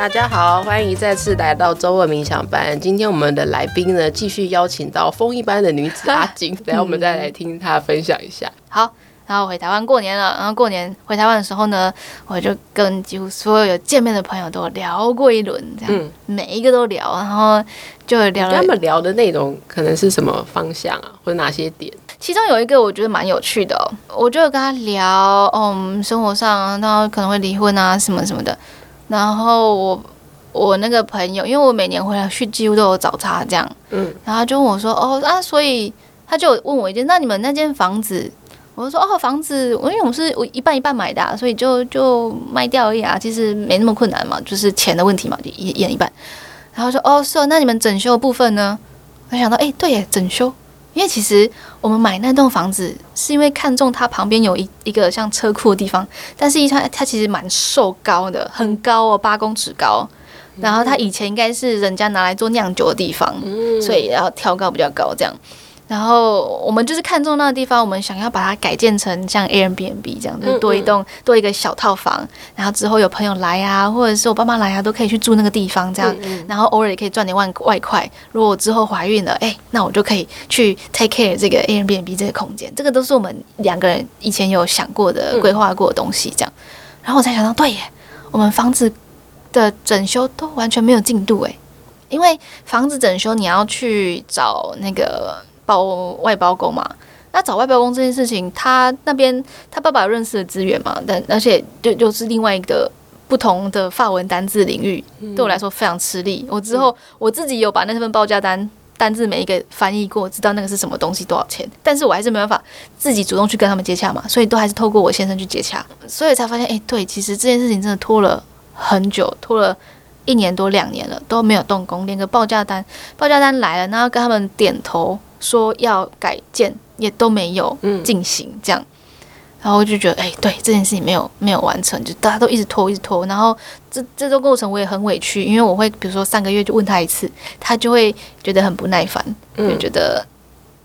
大家好，欢迎再次来到周二冥想班。今天我们的来宾呢，继续邀请到风一般的女子阿金，等下我们再来听她分享一下。好，然后回台湾过年了，然后过年回台湾的时候呢，我就跟几乎所有有见面的朋友都聊过一轮，这样，嗯、每一个都聊，然后就聊了。他们聊的内容可能是什么方向啊，或者哪些点？其中有一个我觉得蛮有趣的，哦，我就跟他聊，嗯，生活上，然后可能会离婚啊，什么什么的。然后我我那个朋友，因为我每年回来去几乎都有找他这样，嗯，然后就问我说，哦啊，所以他就问我一件，那你们那间房子，我就说哦，房子，因为我们是我一半一半买的，啊，所以就就卖掉而已啊，其实没那么困难嘛，就是钱的问题嘛，就一一人一半。然后说哦，是哦，那你们整修的部分呢？我想到，哎，对耶，整修。因为其实我们买那栋房子是因为看中它旁边有一一个像车库的地方，但是一它它其实蛮瘦高的，很高哦，八公尺高。然后它以前应该是人家拿来做酿酒的地方，所以要挑高比较高这样。然后我们就是看中那个地方，我们想要把它改建成像 Airbnb 这样，就是多一栋多一个小套房。然后之后有朋友来啊，或者是我爸妈来啊，都可以去住那个地方这样。然后偶尔也可以赚点外外快。如果我之后怀孕了，哎，那我就可以去 take care 这个 Airbnb 这个空间。这个都是我们两个人以前有想过的、规划过的东西这样。然后我才想到，对耶，我们房子的整修都完全没有进度哎，因为房子整修你要去找那个。包外包工嘛，那找外包工这件事情，他那边他爸爸有认识的资源嘛，但而且就就是另外一个不同的法文单字领域，对我来说非常吃力。我之后我自己有把那份报价单单字每一个翻译过，知道那个是什么东西多少钱，但是我还是没办法自己主动去跟他们接洽嘛，所以都还是透过我先生去接洽，所以才发现，哎、欸，对，其实这件事情真的拖了很久，拖了一年多两年了都没有动工，连个报价单报价单来了，然后跟他们点头。说要改建也都没有进行，这样，嗯、然后我就觉得，哎、欸，对，这件事情没有没有完成，就大家都一直拖，一直拖，然后这这个过程我也很委屈，因为我会比如说三个月就问他一次，他就会觉得很不耐烦，就觉得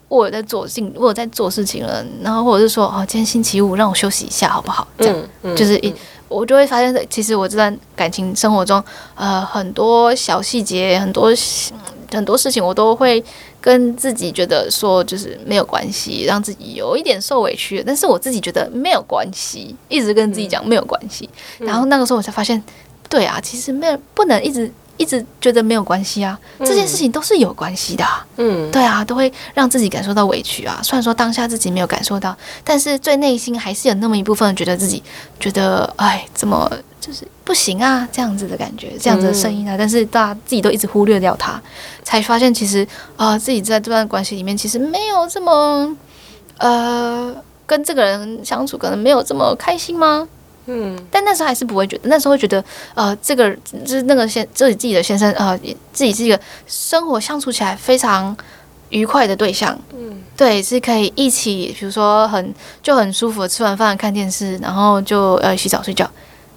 我有在做事，我有在做事情了，然后或者是说，哦，今天星期五让我休息一下好不好？这样，嗯、就是一我就会发现，其实我这段感情生活中，呃，很多小细节，很多很多事情，我都会。跟自己觉得说就是没有关系，让自己有一点受委屈，但是我自己觉得没有关系，一直跟自己讲没有关系。嗯、然后那个时候我才发现，对啊，其实没有不能一直一直觉得没有关系啊，嗯、这件事情都是有关系的、啊。嗯，对啊，都会让自己感受到委屈啊。虽然说当下自己没有感受到，但是最内心还是有那么一部分觉得自己觉得，哎，怎么？就是不行啊，这样子的感觉，这样子的声音啊，嗯、但是大家自己都一直忽略掉它，才发现其实啊、呃，自己在这段关系里面其实没有这么呃，跟这个人相处可能没有这么开心吗？嗯，但那时候还是不会觉得，那时候会觉得呃，这个就是那个先就是自己的先生啊、呃，自己是一个生活相处起来非常愉快的对象，嗯，对，是可以一起，比如说很就很舒服的吃完饭看电视，然后就呃洗澡睡觉。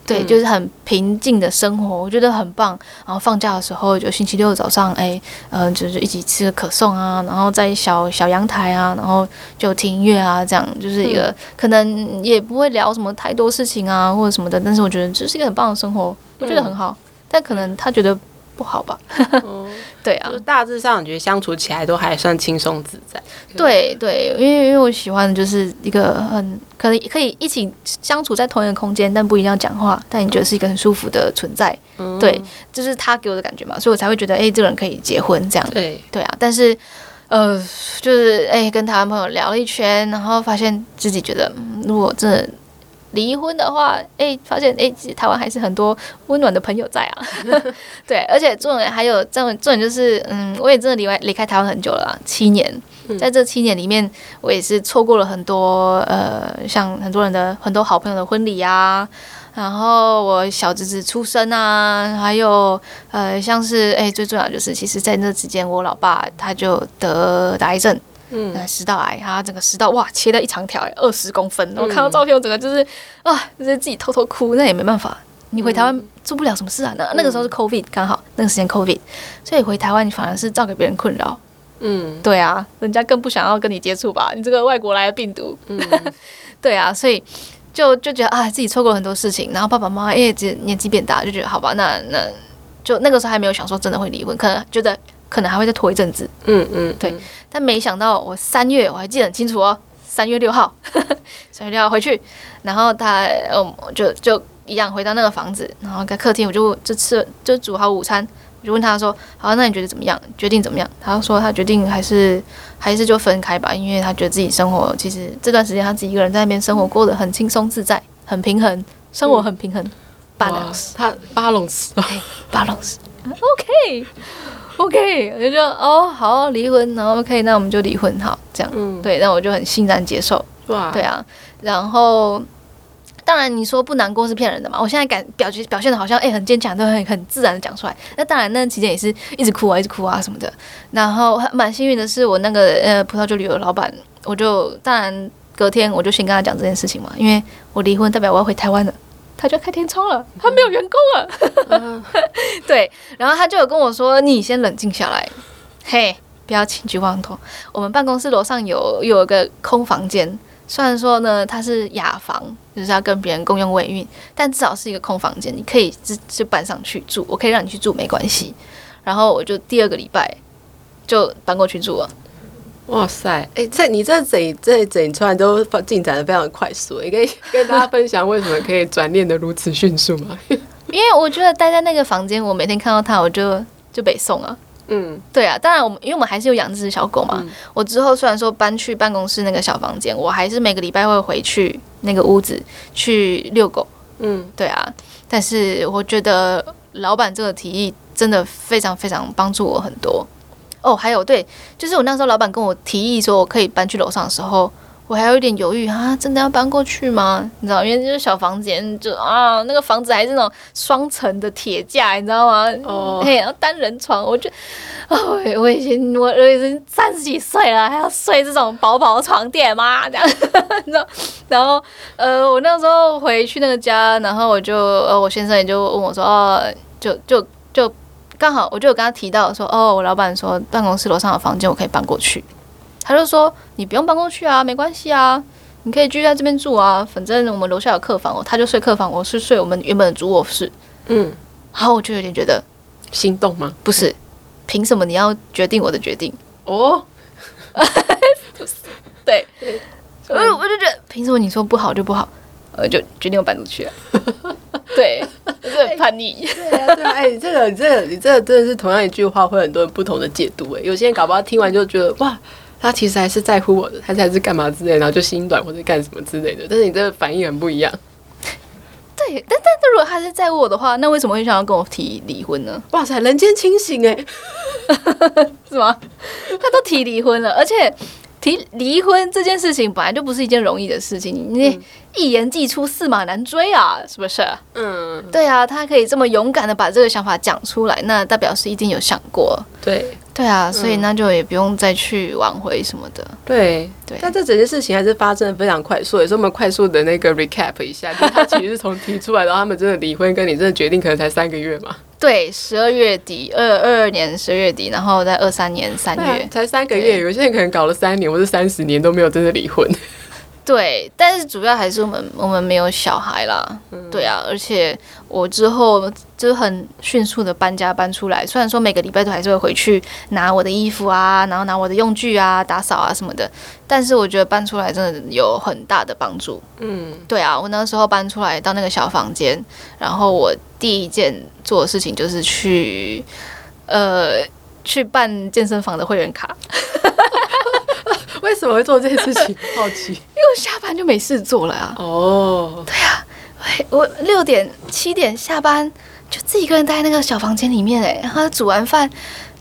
对，就是很平静的生活，我觉得很棒。然后放假的时候，就星期六早上，哎，嗯、呃，就是一起吃个可颂啊，然后在小小阳台啊，然后就听音乐啊，这样就是一个、嗯、可能也不会聊什么太多事情啊，或者什么的。但是我觉得这是一个很棒的生活，我觉得很好。嗯、但可能他觉得。不好吧？嗯、对啊，就大致上我觉得相处起来都还算轻松自在。对对，因为因为我喜欢的就是一个很可能可以一起相处在同一个空间，但不一定要讲话，但你觉得是一个很舒服的存在。嗯、对，就是他给我的感觉嘛，所以我才会觉得，哎、欸，这个人可以结婚这样。对对啊，但是呃，就是哎、欸，跟台湾朋友聊了一圈，然后发现自己觉得，如果真的。离婚的话，哎、欸，发现哎、欸，其实台湾还是很多温暖的朋友在啊。对，而且重点还有这种重点就是，嗯，我也真的离开离开台湾很久了啦，七年。在这七年里面，我也是错过了很多呃，像很多人的很多好朋友的婚礼啊，然后我小侄子出生啊，还有呃，像是哎、欸，最重要就是，其实在那之间，我老爸他就得得癌症。嗯，食道癌，他整个食道哇，切了一长条，二十公分。我看到照片，我整个就是啊，就是自己偷偷哭。那也没办法，你回台湾做不了什么事啊。那那个时候是 COVID 刚好，那个时间 COVID，所以回台湾你反而是造给别人困扰。嗯，对啊，人家更不想要跟你接触吧？你这个外国来的病毒。嗯，对啊，所以就就觉得啊，自己错过了很多事情。然后爸爸妈妈因为年纪变大，就觉得好吧，那那就那个时候还没有想说真的会离婚，可能觉得可能还会再拖一阵子。嗯嗯，对。但没想到我三月我还记得很清楚哦，三月六号，三月六号回去，然后他嗯就就一样回到那个房子，然后在客厅我就就吃就煮好午餐，我就问他说：“好，那你觉得怎么样？决定怎么样？”他说他决定还是还是就分开吧，因为他觉得自己生活其实这段时间他自己一个人在那边生活过得很轻松自在，很平衡，生活很平衡。嗯 balance，他 balance，balance，OK，OK，我就哦，好离婚，然后 OK，那我们就离婚，好，这样，嗯，对，那我就很欣然接受，哇，对啊，然后当然你说不难过是骗人的嘛，我现在感表现表现的好像哎、欸、很坚强，都很很自然的讲出来，那当然那期间也是一直哭啊，一直哭啊什么的，然后蛮幸运的是我那个呃葡萄酒旅游的老板，我就当然隔天我就先跟他讲这件事情嘛，因为我离婚代表我要回台湾了。他就开天窗了，他没有员工了。嗯、对，然后他就有跟我说：“你先冷静下来，嘿，不要轻举妄动。我们办公室楼上有有一个空房间，虽然说呢它是雅房，就是要跟别人共用卫浴，但至少是一个空房间，你可以就就搬上去住，我可以让你去住，没关系。然后我就第二个礼拜就搬过去住了。”哇塞！哎、欸，这你这整这整串都进展的非常的快速，你可以跟大家分享为什么可以转念的如此迅速吗？因为我觉得待在那个房间，我每天看到它，我就就北宋啊。嗯，对啊，当然我们因为我们还是有养这只小狗嘛。嗯、我之后虽然说搬去办公室那个小房间，我还是每个礼拜会回去那个屋子去遛狗。嗯，对啊。但是我觉得老板这个提议真的非常非常帮助我很多。哦，还有对，就是我那时候老板跟我提议说我可以搬去楼上的时候，我还有一点犹豫啊，真的要搬过去吗？你知道，因为就是小房间，就啊，那个房子还是那种双层的铁架，你知道吗？哦，嘿，然后单人床，我就，哦，我已经我我已经三十几岁了，还要睡这种薄薄的床垫吗？这样，你知道？然后呃，我那时候回去那个家，然后我就呃，我先生也就问我说，哦，就就就。刚好我就有跟他提到说，哦，我老板说办公室楼上的房间我可以搬过去，他就说你不用搬过去啊，没关系啊，你可以继续在这边住啊，反正我们楼下有客房哦，他就睡客房，我是睡我们原本的主卧室。嗯，然后我就有点觉得心动吗？不是，凭什么你要决定我的决定？哦，对，我我就觉得凭什么你说不好就不好，呃就决定我搬出去了。对，就是很叛逆。对啊，对啊，哎、欸，这个，这个，你这个真的是同样一句话，会很多人不同的解读。哎，有些人搞不好听完就觉得，哇，他其实还是在乎我的，他才是干嘛之类，然后就心软或者干什么之类的。但是你这个反应很不一样。对，但但是如果他是在乎我的话，那为什么会想要跟我提离婚呢？哇塞，人间清醒哎，是吗？他都提离婚了，而且。提离婚这件事情本来就不是一件容易的事情，你一言既出，驷马难追啊，是不是？嗯，对啊，他可以这么勇敢的把这个想法讲出来，那代表是一定有想过。对，对啊，所以那就也不用再去挽回什么的。对，对。但这整件事情还是发生的非常快速，也是我们快速的那个 recap 一下，就是他其实是从提出来，然后他们真的离婚，跟你真的决定，可能才三个月嘛。对，十二月底，二二二年十二月底，然后在二三年三月，啊，才三个月，有些人可能搞了三年或者三十年都没有真的离婚。对，但是主要还是我们我们没有小孩啦，嗯、对啊，而且我之后就很迅速的搬家搬出来，虽然说每个礼拜都还是会回去拿我的衣服啊，然后拿我的用具啊，打扫啊什么的，但是我觉得搬出来真的有很大的帮助。嗯，对啊，我那时候搬出来到那个小房间，然后我第一件做的事情就是去呃去办健身房的会员卡。为什么会做这件事情？好奇，因为我下班就没事做了啊。哦，对啊，我六点七点下班，就自己一个人待在那个小房间里面，哎，然后煮完饭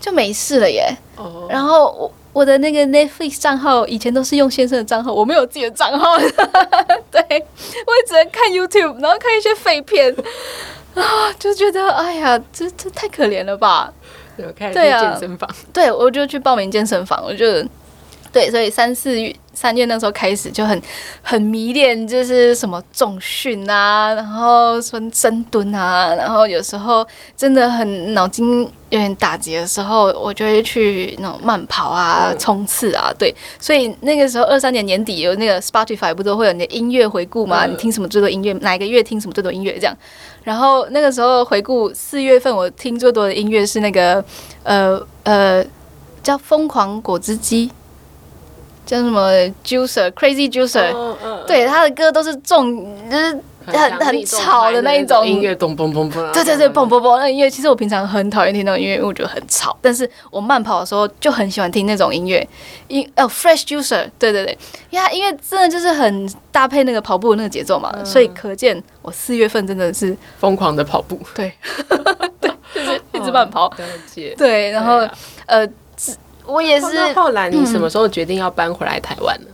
就没事了耶。哦，然后我我的那个 Netflix 账号以前都是用先生的账号，我没有自己的账号，对，我也只能看 YouTube，然后看一些废片 啊，就觉得哎呀，这这太可怜了吧。对，我开始去健身房，对，我就去报名健身房，我就。对，所以三四月三月那时候开始就很很迷恋，就是什么重训啊，然后说深蹲啊，然后有时候真的很脑筋有点打结的时候，我就会去那种慢跑啊、冲刺啊。对，所以那个时候二三年年底有那个 Spotify 不都会有你的音乐回顾嘛？你听什么最多音乐？哪一个月听什么最多音乐？这样。然后那个时候回顾四月份，我听最多的音乐是那个呃呃叫疯狂果汁机，叫什么 Juicer Crazy Juicer，对，他的歌都是重，就是很很吵的那一种。音乐，咚咚咚咚，对对对，嘣嘣嘣那音乐。其实我平常很讨厌听那种音乐，因为我觉得很吵。但是我慢跑的时候就很喜欢听那种音乐，音哦 Fresh Juicer，对对对，因为它音乐真的就是很搭配那个跑步的那个节奏嘛，所以可见我四月份真的是疯狂的跑步，对，对，就是一直慢跑，对，然后呃。我也是。那后来你什么时候决定要搬回来台湾呢？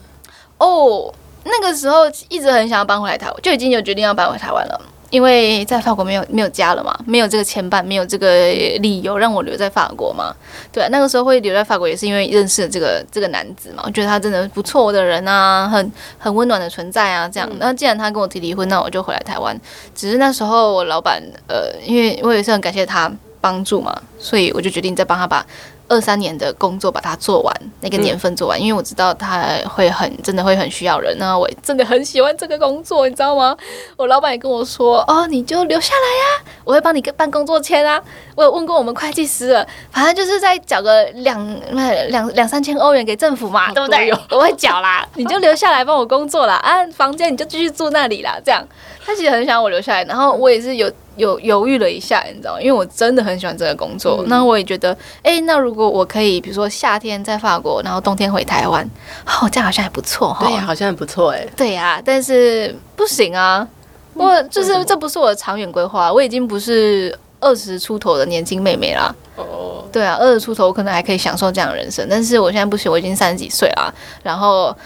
哦，那个时候一直很想要搬回来台湾，就已经有决定要搬回台湾了。因为在法国没有没有家了嘛，没有这个牵绊，没有这个理由让我留在法国嘛。对啊，那个时候会留在法国也是因为认识了这个这个男子嘛，我觉得他真的不错的人啊，很很温暖的存在啊，这样。那既然他跟我提离婚，那我就回来台湾。只是那时候我老板呃，因为我也是很感谢他帮助嘛，所以我就决定再帮他把。二三年的工作把它做完，那个年份做完，嗯、因为我知道他会很真的会很需要人，那我真的很喜欢这个工作，你知道吗？我老板也跟我说，哦，你就留下来呀，我会帮你办工作签啊。我有问过我们会计师了，反正就是再缴个两两两三千欧元给政府嘛，对不对？我会缴啦，你就留下来帮我工作啦，啊，房间你就继续住那里啦，这样。他其实很想我留下来，然后我也是有。有犹豫了一下，你知道吗？因为我真的很喜欢这个工作。嗯、那我也觉得，哎、欸，那如果我可以，比如说夏天在法国，然后冬天回台湾，哦，这样好像还不错哈。对呀，好像还不错哎。对呀，但是不行啊，我就是这不是我的长远规划。我已经不是二十出头的年轻妹妹啦。哦。对啊，二十出头我可能还可以享受这样的人生，但是我现在不行，我已经三十几岁了，然后。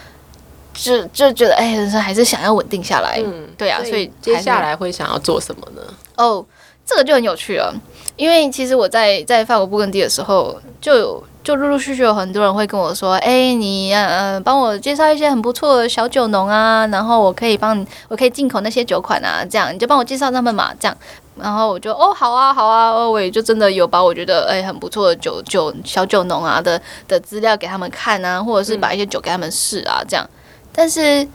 就就觉得哎，人生还是想要稳定下来。嗯，对啊，所以，接下来会想要做什么呢？哦，这个就很有趣了，因为其实我在在法国布根地的时候，就有就陆陆续续有很多人会跟我说，哎，你呃帮我介绍一些很不错的小酒农啊，然后我可以帮你，我可以进口那些酒款啊，这样你就帮我介绍他们嘛，这样，然后我就哦好啊好啊，我也就真的有把我觉得哎很不错的酒酒小酒农啊的的资料给他们看啊，或者是把一些酒给他们试啊，这样。但是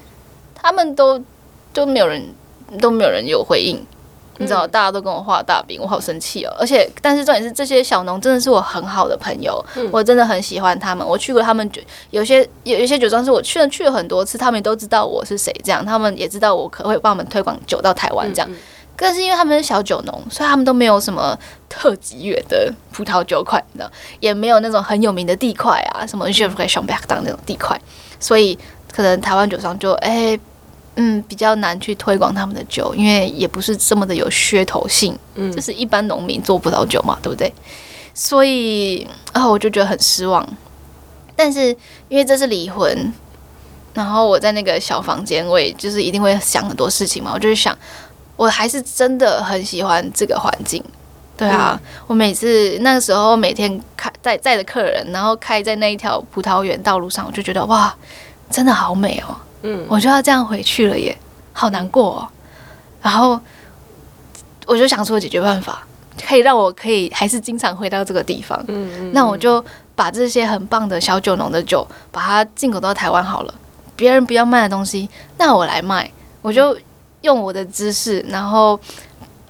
他们都都没有人都没有人有回应，你知道，大家都跟我画大饼，我好生气哦。而且，但是重点是这些小农真的是我很好的朋友，我真的很喜欢他们。我去过他们酒，有些有一些酒庄是我去了去了很多次，他们都知道我是谁，这样他们也知道我可会帮我们推广酒到台湾这样。更是因为他们是小酒农，所以他们都没有什么特级远的葡萄酒款，你知道，也没有那种很有名的地块啊，什么 Gevrey Chambertin 那种地块，所以。可能台湾酒商就哎、欸，嗯，比较难去推广他们的酒，因为也不是这么的有噱头性，嗯，就是一般农民做葡萄酒嘛，对不对？所以啊，我就觉得很失望。但是因为这是离婚，然后我在那个小房间，我也就是一定会想很多事情嘛。我就是想，我还是真的很喜欢这个环境，对啊，嗯、我每次那个时候每天开在载着客人，然后开在那一条葡萄园道路上，我就觉得哇。真的好美哦，嗯，我就要这样回去了耶，好难过哦。然后我就想出了解决办法，可以让我可以还是经常回到这个地方。嗯嗯，那我就把这些很棒的小酒农的酒，把它进口到台湾好了。别人不要卖的东西，那我来卖。我就用我的知识，然后。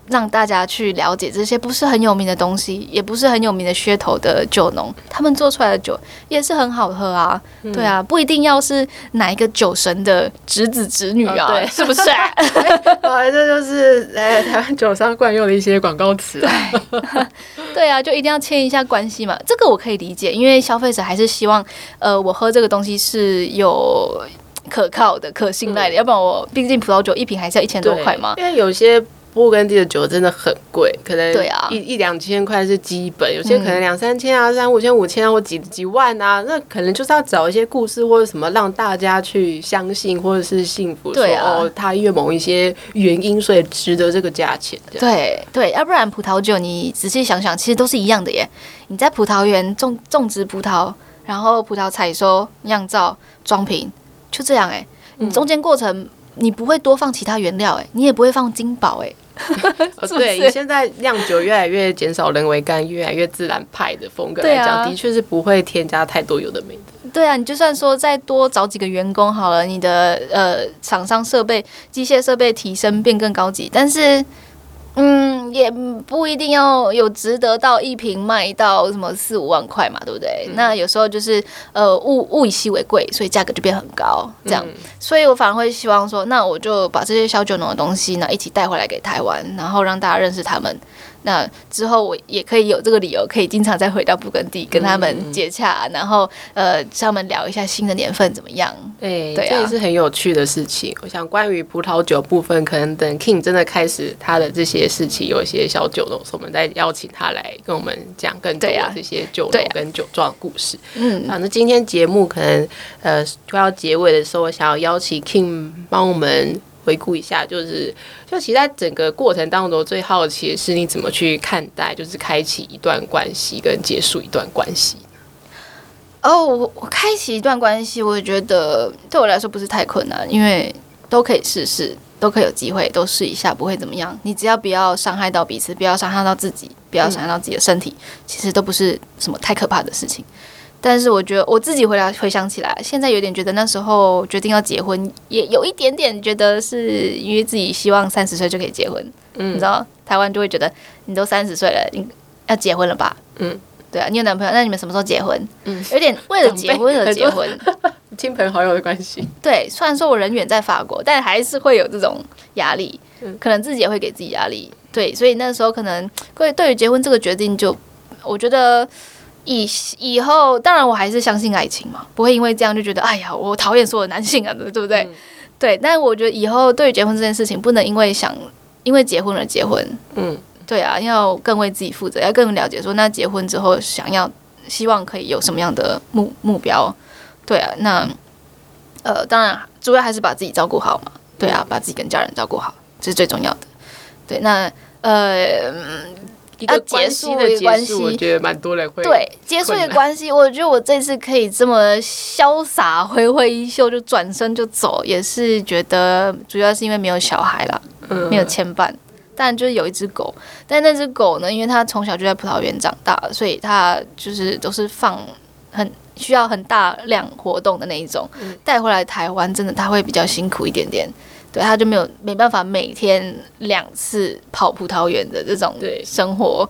让大家去了解这些不是很有名的东西，也不是很有名的噱头的酒农，他们做出来的酒也是很好喝啊。嗯、对啊，不一定要是哪一个酒神的侄子侄女啊，哦、对，是不是、啊？哎，这就是哎台湾酒商惯用的一些广告词。对，对啊，就一定要牵一下关系嘛。这个我可以理解，因为消费者还是希望，呃，我喝这个东西是有可靠的、可信赖的，嗯、要不然我毕竟葡萄酒一瓶还是要一千多块嘛。因为有些。布根地的酒真的很贵，可能对啊，一一两千块是基本，有些可能两三千啊，三五千、五千啊，或几几万啊，那可能就是要找一些故事或者什么，让大家去相信或者是幸福，说哦，他因为某一些原因，所以值得这个价钱。对对，要不然葡萄酒你仔细想想，其实都是一样的耶。你在葡萄园种种植葡萄，然后葡萄采收、酿造、装瓶。就这样哎、欸，你中间过程你不会多放其他原料哎、欸，你也不会放金宝哎、对，你现在酿酒越来越减少人为干，越来越自然派的风格来讲，啊、的确是不会添加太多有的没的。对啊，你就算说再多找几个员工好了，你的呃厂商设备、机械设备提升变更高级，但是。嗯，也不一定要有值得到一瓶卖到什么四五万块嘛，对不对？嗯、那有时候就是呃物物以稀为贵，所以价格就变很高，这样。嗯、所以我反而会希望说，那我就把这些小酒农的东西呢一起带回来给台湾，然后让大家认识他们。那之后我也可以有这个理由，可以经常再回到布根地跟他们接洽，嗯、然后呃，他们聊一下新的年份怎么样？欸、对，这也是很有趣的事情。我想关于葡萄酒部分，可能等 King 真的开始他的这些事情，有一些小酒农，我们再邀请他来跟我们讲更多这些酒农跟酒庄的故事。嗯，反正今天节目可能呃快要结尾的时候，我想要邀请 King 帮我们。回顾一下，就是就其实在整个过程当中，最好奇的是你怎么去看待，就是开启一段关系跟结束一段关系。哦，我我开启一段关系，我觉得对我来说不是太困难，因为都可以试试，都可以有机会，都试一下，不会怎么样。你只要不要伤害到彼此，不要伤害到自己，不要伤害到自己的身体，其实都不是什么太可怕的事情。但是我觉得我自己回来回想起来，现在有点觉得那时候决定要结婚，也有一点点觉得是因为自己希望三十岁就可以结婚。嗯，你知道台湾就会觉得你都三十岁了，你要结婚了吧？嗯，对啊，你有男朋友，那你们什么时候结婚？嗯，有点为了结婚而结婚，亲朋好友的关系。对，虽然说我人远在法国，但还是会有这种压力，可能自己也会给自己压力。对，所以那时候可能对对于结婚这个决定就，就我觉得。以以后，当然我还是相信爱情嘛，不会因为这样就觉得，哎呀，我讨厌所有男性啊，对不对？嗯、对，但我觉得以后对于结婚这件事情，不能因为想因为结婚而结婚。嗯，对啊，要更为自己负责，要更了解说，那结婚之后想要希望可以有什么样的目目标？对啊，那呃，当然主要还是把自己照顾好嘛。对啊，把自己跟家人照顾好，这是最重要的。对，那呃。要结束的关系，我觉得蛮多人会对结束的 关系。我觉得我这次可以这么潇洒、挥挥衣袖就转身就走，也是觉得主要是因为没有小孩啦，嗯、没有牵绊。但就是有一只狗，但那只狗呢，因为它从小就在葡萄园长大，所以它就是都是放很需要很大量活动的那一种。带、嗯、回来台湾，真的它会比较辛苦一点点。对，他就没有没办法每天两次跑葡萄园的这种生活，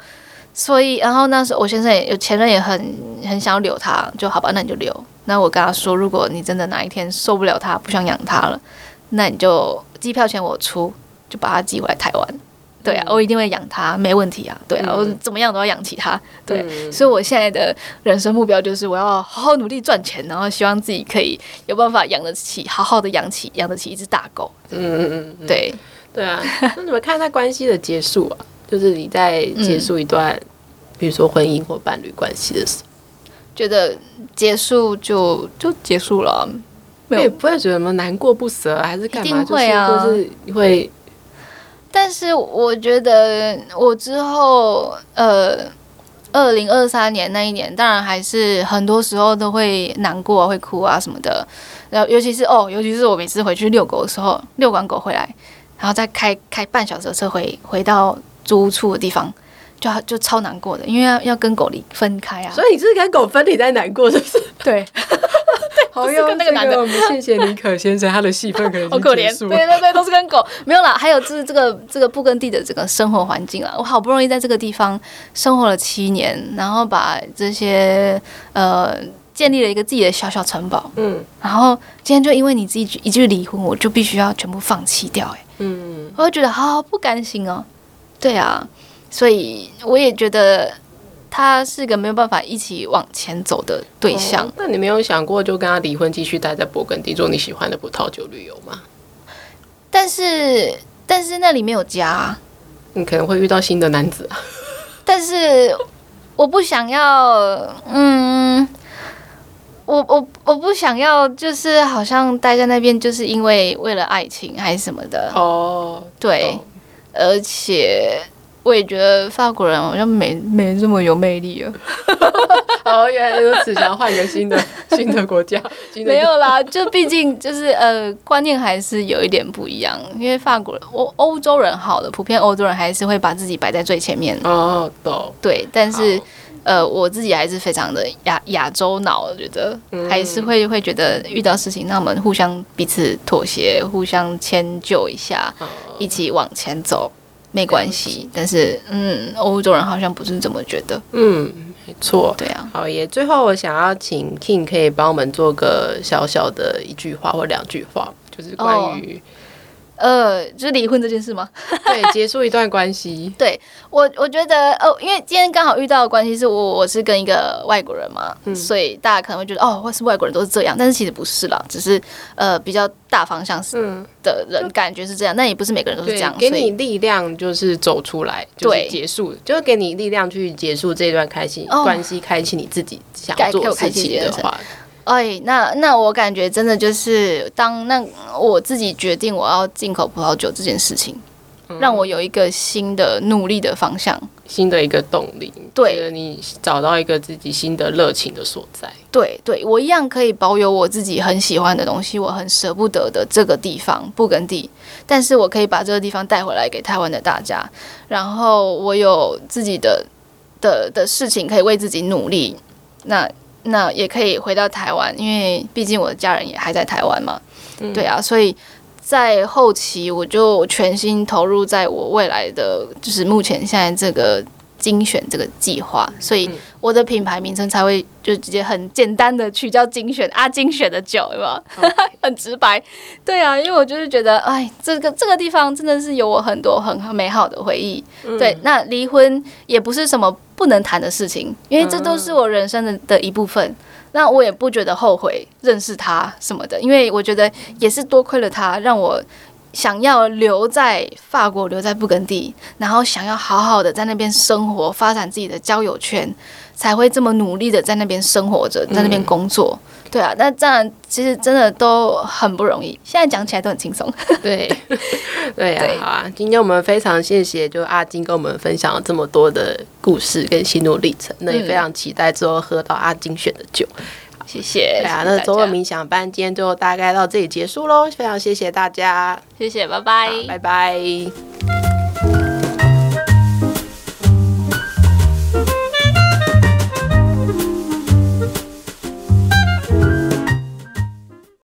所以然后那时候我先生也有前任也很很想要留他，就好吧，那你就留。那我跟他说，如果你真的哪一天受不了他，不想养他了，那你就机票钱我出，就把他寄回来台湾。对啊，我一定会养它，没问题啊。对啊，我怎么样都要养起它。对，嗯、所以我现在的人生目标就是我要好好努力赚钱，然后希望自己可以有办法养得起，好好的养起养得起一只大狗。嗯嗯嗯，对对啊。那你们看待关系的结束啊？就是你在结束一段，嗯、比如说婚姻或伴侣关系的时候，觉得结束就就结束了，没有不会觉得什么难过不舍，还是干嘛？一定会啊，就是会。但是我觉得我之后，呃，二零二三年那一年，当然还是很多时候都会难过、会哭啊什么的。然后尤其是哦，尤其是我每次回去遛狗的时候，遛完狗回来，然后再开开半小时的车回回到租屋处的地方。就就超难过的，因为要要跟狗离分开啊，所以你是跟狗分离在难过，是不是？对，好有跟那个男的，我们谢谢尼可先生，他的戏份可能 好可怜，对对对，都是跟狗没有啦。还有就是这个这个布根地的这个生活环境啊，我好不容易在这个地方生活了七年，然后把这些呃建立了一个自己的小小城堡，嗯，然后今天就因为你自己一句离婚，我就必须要全部放弃掉，欸，哎，嗯，我会觉得好不甘心哦，对啊。所以我也觉得他是个没有办法一起往前走的对象。那你没有想过就跟他离婚，继续待在勃艮第做你喜欢的葡萄酒旅游吗？但是，但是那里没有家，你可能会遇到新的男子。但是我不想要，嗯，我我我不想要，就是好像待在那边，就是因为为了爱情还是什么的。哦，对，而且。我也觉得法国人好像没没这么有魅力了。哦，原来如此，想要换一个新的 新的国家。没有啦，就毕竟就是呃，观念还是有一点不一样。因为法国人，欧欧洲人好的，普遍欧洲人还是会把自己摆在最前面。哦，懂。对，但是呃，我自己还是非常的亚亚洲脑，我觉得还是会会觉得遇到事情，那我们互相彼此妥协，互相迁就一下，一起往前走。没关系，但是嗯，欧洲人好像不是这么觉得。嗯，没错，对啊。好耶，最后我想要请 King 可以帮我们做个小小的一句话或两句话，就是关于。Oh. 呃，就是离婚这件事吗？对，结束一段关系。对我，我觉得哦，因为今天刚好遇到的关系是我，我是跟一个外国人嘛，嗯、所以大家可能会觉得哦，是外国人都是这样，但是其实不是啦，只是呃比较大方向是的人感觉是这样，那、嗯、也不是每个人都是这样。给你力量就是走出来，就是结束，就是给你力量去结束这段开心、哦、关系，开启你自己想做的事情的话。哎，那那我感觉真的就是当那我自己决定我要进口葡萄酒这件事情，嗯、让我有一个新的努力的方向，新的一个动力。对，你找到一个自己新的热情的所在。对，对我一样可以保有我自己很喜欢的东西，我很舍不得的这个地方布根地，但是我可以把这个地方带回来给台湾的大家，然后我有自己的的的事情可以为自己努力。那。那也可以回到台湾，因为毕竟我的家人也还在台湾嘛。嗯、对啊，所以在后期我就全心投入在我未来的，就是目前现在这个精选这个计划，所以我的品牌名称才会就直接很简单的取叫精选啊，精选的酒，对吧. 很直白。对啊，因为我就是觉得，哎，这个这个地方真的是有我很多很美好的回忆。嗯、对，那离婚也不是什么。不能谈的事情，因为这都是我人生的的一部分。那我也不觉得后悔认识他什么的，因为我觉得也是多亏了他，让我想要留在法国，留在布根地，然后想要好好的在那边生活，发展自己的交友圈，才会这么努力的在那边生活着，在那边工作。嗯对啊，那这样其实真的都很不容易。现在讲起来都很轻松。对，对啊，好啊。今天我们非常谢谢，就阿金跟我们分享了这么多的故事跟心路历程。那也非常期待之后喝到阿金选的酒。谢谢。对啊，那周二冥想班今天就大概到这里结束喽。非常谢谢大家，谢谢，拜拜，拜拜。